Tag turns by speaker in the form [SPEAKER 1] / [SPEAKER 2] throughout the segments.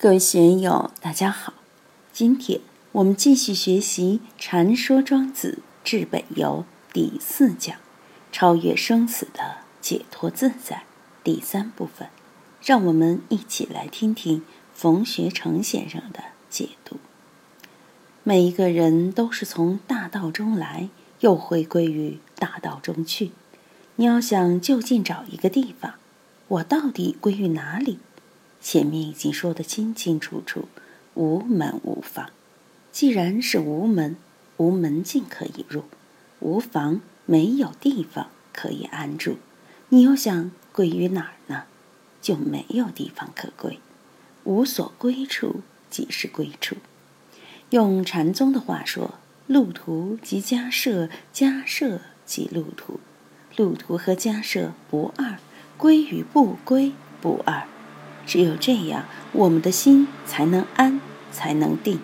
[SPEAKER 1] 各位学友，大家好！今天我们继续学习《禅说庄子治本游》第四讲“超越生死的解脱自在”第三部分，让我们一起来听听冯学成先生的解读。每一个人都是从大道中来，又回归于大道中去。你要想就近找一个地方，我到底归于哪里？前面已经说得清清楚楚，无门无房。既然是无门，无门径可以入；无房，没有地方可以安住。你又想归于哪儿呢？就没有地方可归。无所归处，即是归处。用禅宗的话说，路途即家舍，家舍即路途。路途和家舍不二，归与不归不二。只有这样，我们的心才能安，才能定。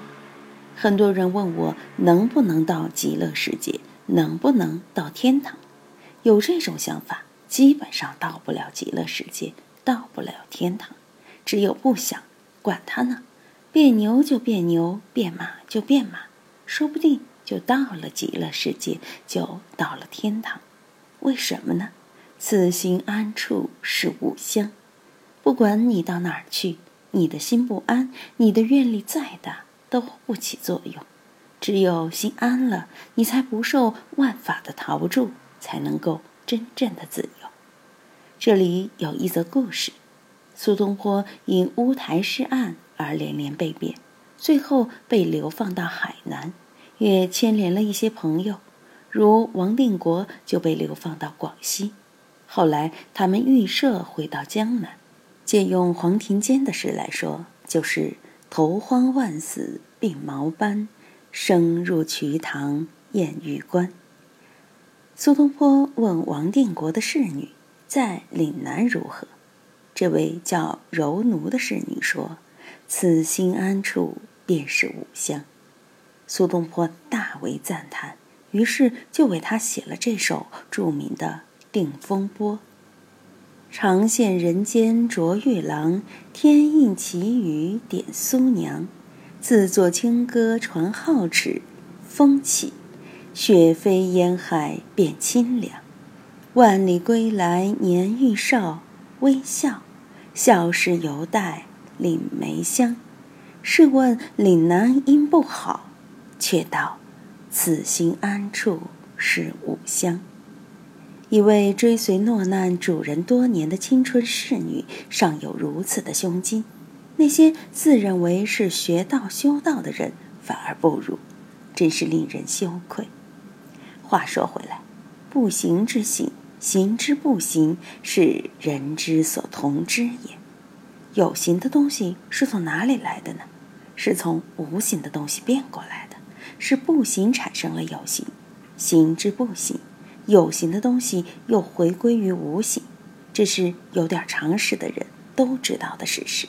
[SPEAKER 1] 很多人问我能不能到极乐世界，能不能到天堂？有这种想法，基本上到不了极乐世界，到不了天堂。只有不想，管他呢，变牛就变牛，变马就变马，说不定就到了极乐世界，就到了天堂。为什么呢？此心安处是吾乡。不管你到哪儿去，你的心不安，你的愿力再大都不起作用。只有心安了，你才不受万法的逃不住，才能够真正的自由。这里有一则故事：苏东坡因乌台诗案而连连被贬，最后被流放到海南，也牵连了一些朋友，如王定国就被流放到广西。后来他们预设回到江南。借用黄庭坚的诗来说，就是“头荒万死鬓毛斑，生入瞿塘验玉关”。苏东坡问王定国的侍女在岭南如何，这位叫柔奴的侍女说：“此心安处便是吾乡。”苏东坡大为赞叹，于是就为他写了这首著名的《定风波》。长羡人间着玉郎，天应奇雨点苏娘。自作清歌传皓齿，风起，雪飞烟海变清凉。万里归来年愈少，微笑，笑时犹带岭梅香。试问岭南应不好？却道此心安处是吾乡。一位追随落难主人多年的青春侍女，尚有如此的胸襟；那些自认为是学道修道的人，反而不如，真是令人羞愧。话说回来，不行之行，行之不行，是人之所同之也。有形的东西是从哪里来的呢？是从无形的东西变过来的，是不行产生了有形，行之不行。有形的东西又回归于无形，这是有点常识的人都知道的事实。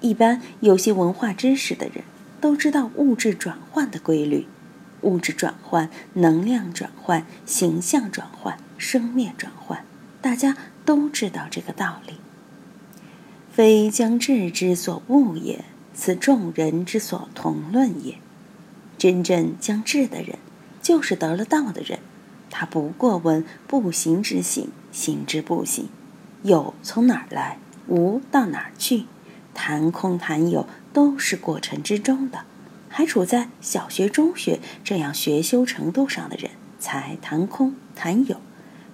[SPEAKER 1] 一般有些文化知识的人都知道物质转换的规律：物质转换、能量转换、形象转换、生灭转换，大家都知道这个道理。非将智之所悟也，此众人之所同论也。真正将智的人，就是得了道的人。他不过问不行之行，行之不行，有从哪儿来，无到哪儿去，谈空谈有都是过程之中的。还处在小学、中学这样学修程度上的人，才谈空谈有。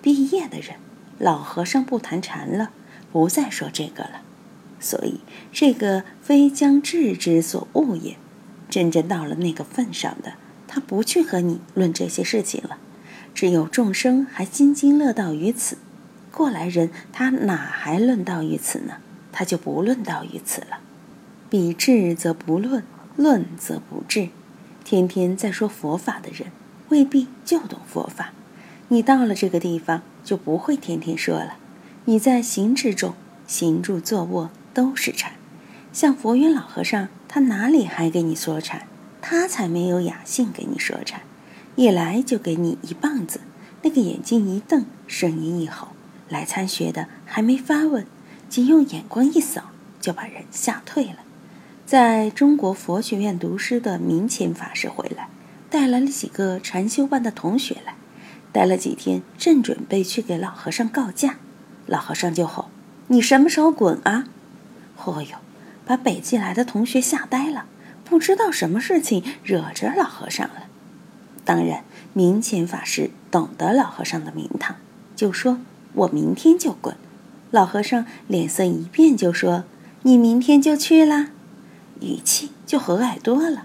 [SPEAKER 1] 毕业的人，老和尚不谈禅了，不再说这个了。所以，这个非将智之所悟也。真正到了那个份上的，他不去和你论这些事情了。只有众生还津津乐道于此，过来人他哪还论道于此呢？他就不论道于此了。比智则不论，论则不智。天天在说佛法的人，未必就懂佛法。你到了这个地方，就不会天天说了。你在行之中，行住坐卧都是禅。像佛云老和尚，他哪里还给你说禅？他才没有雅兴给你说禅。一来就给你一棒子，那个眼睛一瞪，声音一吼，来参学的还没发问，仅用眼光一扫，就把人吓退了。在中国佛学院读书的明前法师回来，带来了几个禅修班的同学来，待了几天，正准备去给老和尚告假，老和尚就吼：“你什么时候滚啊？”哦哟，把北京来的同学吓呆了，不知道什么事情惹着老和尚了。当然，明前法师懂得老和尚的名堂，就说：“我明天就滚。”老和尚脸色一变，就说：“你明天就去啦？”语气就和蔼多了，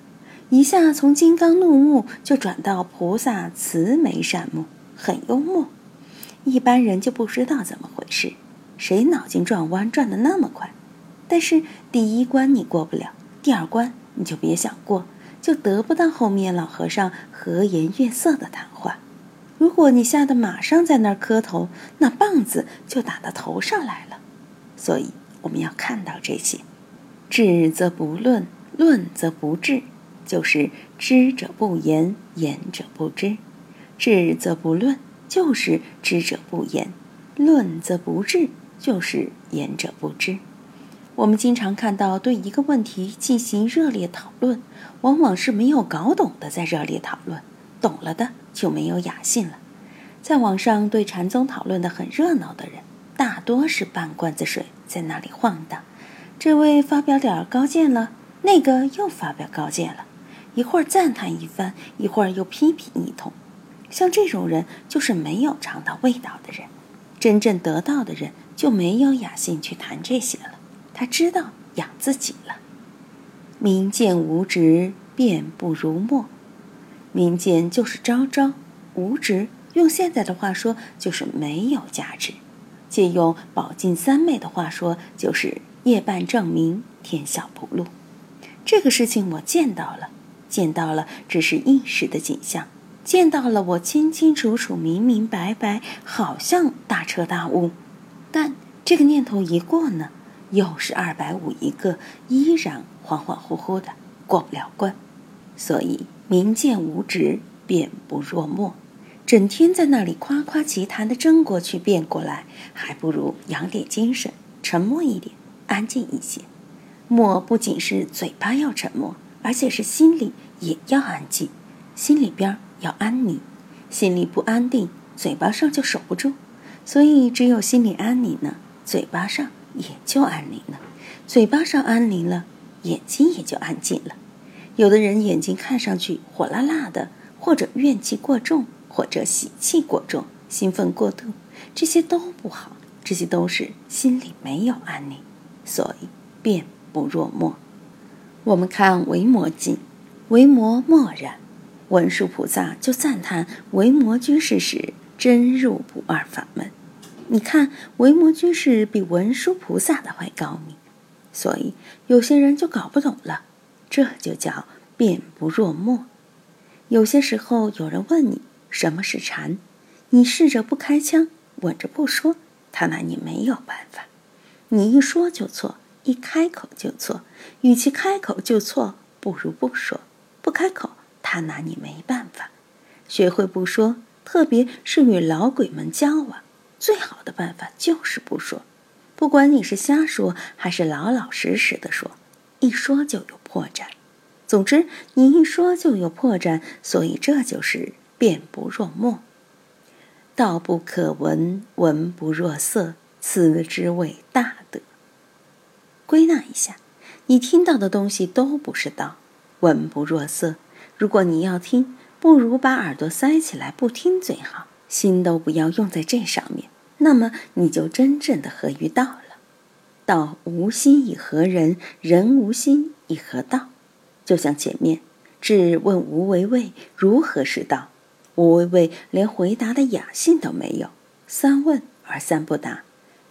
[SPEAKER 1] 一下从金刚怒目就转到菩萨慈眉善目，很幽默。一般人就不知道怎么回事，谁脑筋转弯转的那么快？但是第一关你过不了，第二关你就别想过，就得不到后面老和尚和颜悦色的谈话。如果你吓得马上在那儿磕头，那棒子就打到头上来了。所以我们要看到这些。智则不论，论则不治，就是知者不言，言者不知；智则不论，就是知者不言；论则不治，就是言者不知。我们经常看到对一个问题进行热烈讨论，往往是没有搞懂的在热烈讨论，懂了的就没有雅兴了。在网上对禅宗讨论的很热闹的人，大多是半罐子水在那里晃荡。这位发表点高见了，那个又发表高见了，一会儿赞叹一番，一会儿又批评一通。像这种人，就是没有尝到味道的人。真正得到的人，就没有雅兴去谈这些了。他知道养自己了。民见无执，便不如墨。民见就是昭昭，无执用现在的话说就是没有价值。借用宝镜三昧的话说，就是。夜半证明天下不露，这个事情我见到了，见到了只是一时的景象，见到了我清清楚楚、明明白白，好像大彻大悟。但这个念头一过呢，又是二百五一个，依然恍恍惚惚的过不了关。所以明见无执，便不若墨。整天在那里夸夸其谈的争过去辩过来，还不如养点精神，沉默一点。安静一些，默不仅是嘴巴要沉默，而且是心里也要安静，心里边要安宁。心里不安定，嘴巴上就守不住。所以，只有心里安宁了，嘴巴上也就安宁了。嘴巴上安宁了，眼睛也就安静了。有的人眼睛看上去火辣辣的，或者怨气过重，或者喜气过重，兴奋过度，这些都不好，这些都是心里没有安宁。所以，便不若默。我们看维摩经，维摩默然，文殊菩萨就赞叹维摩居士时真入不二法门。你看，维摩居士比文殊菩萨的还高明。所以，有些人就搞不懂了，这就叫辩不若墨。有些时候，有人问你什么是禅，你试着不开枪，稳着不说，他拿你没有办法。你一说就错，一开口就错。与其开口就错，不如不说。不开口，他拿你没办法。学会不说，特别是与老鬼们交往，最好的办法就是不说。不管你是瞎说还是老老实实的说，一说就有破绽。总之，你一说就有破绽，所以这就是辩不若墨。道不可闻，闻不若色。此之谓大德。归纳一下，你听到的东西都不是道，闻不若色。如果你要听，不如把耳朵塞起来不听最好，心都不要用在这上面。那么你就真正的合于道了。道无心以合人，人无心以合道。就像前面，质问无为谓如何是道，无为谓连回答的雅兴都没有，三问而三不答。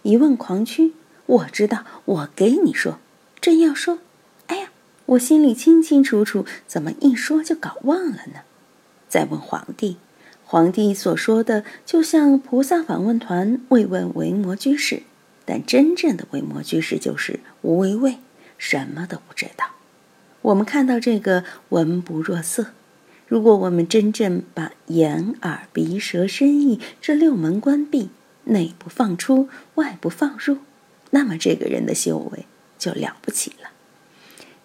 [SPEAKER 1] 一问狂屈，我知道，我给你说，正要说，哎呀，我心里清清楚楚，怎么一说就搞忘了呢？再问皇帝，皇帝所说的就像菩萨访问团慰问维摩居士，但真正的维摩居士就是无为畏，什么都不知道。我们看到这个闻不若色，如果我们真正把眼耳鼻舌身意这六门关闭。内不放出，外不放入，那么这个人的修为就了不起了。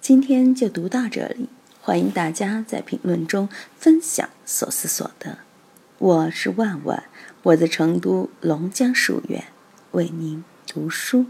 [SPEAKER 1] 今天就读到这里，欢迎大家在评论中分享所思所得。我是万万，我在成都龙江书院为您读书。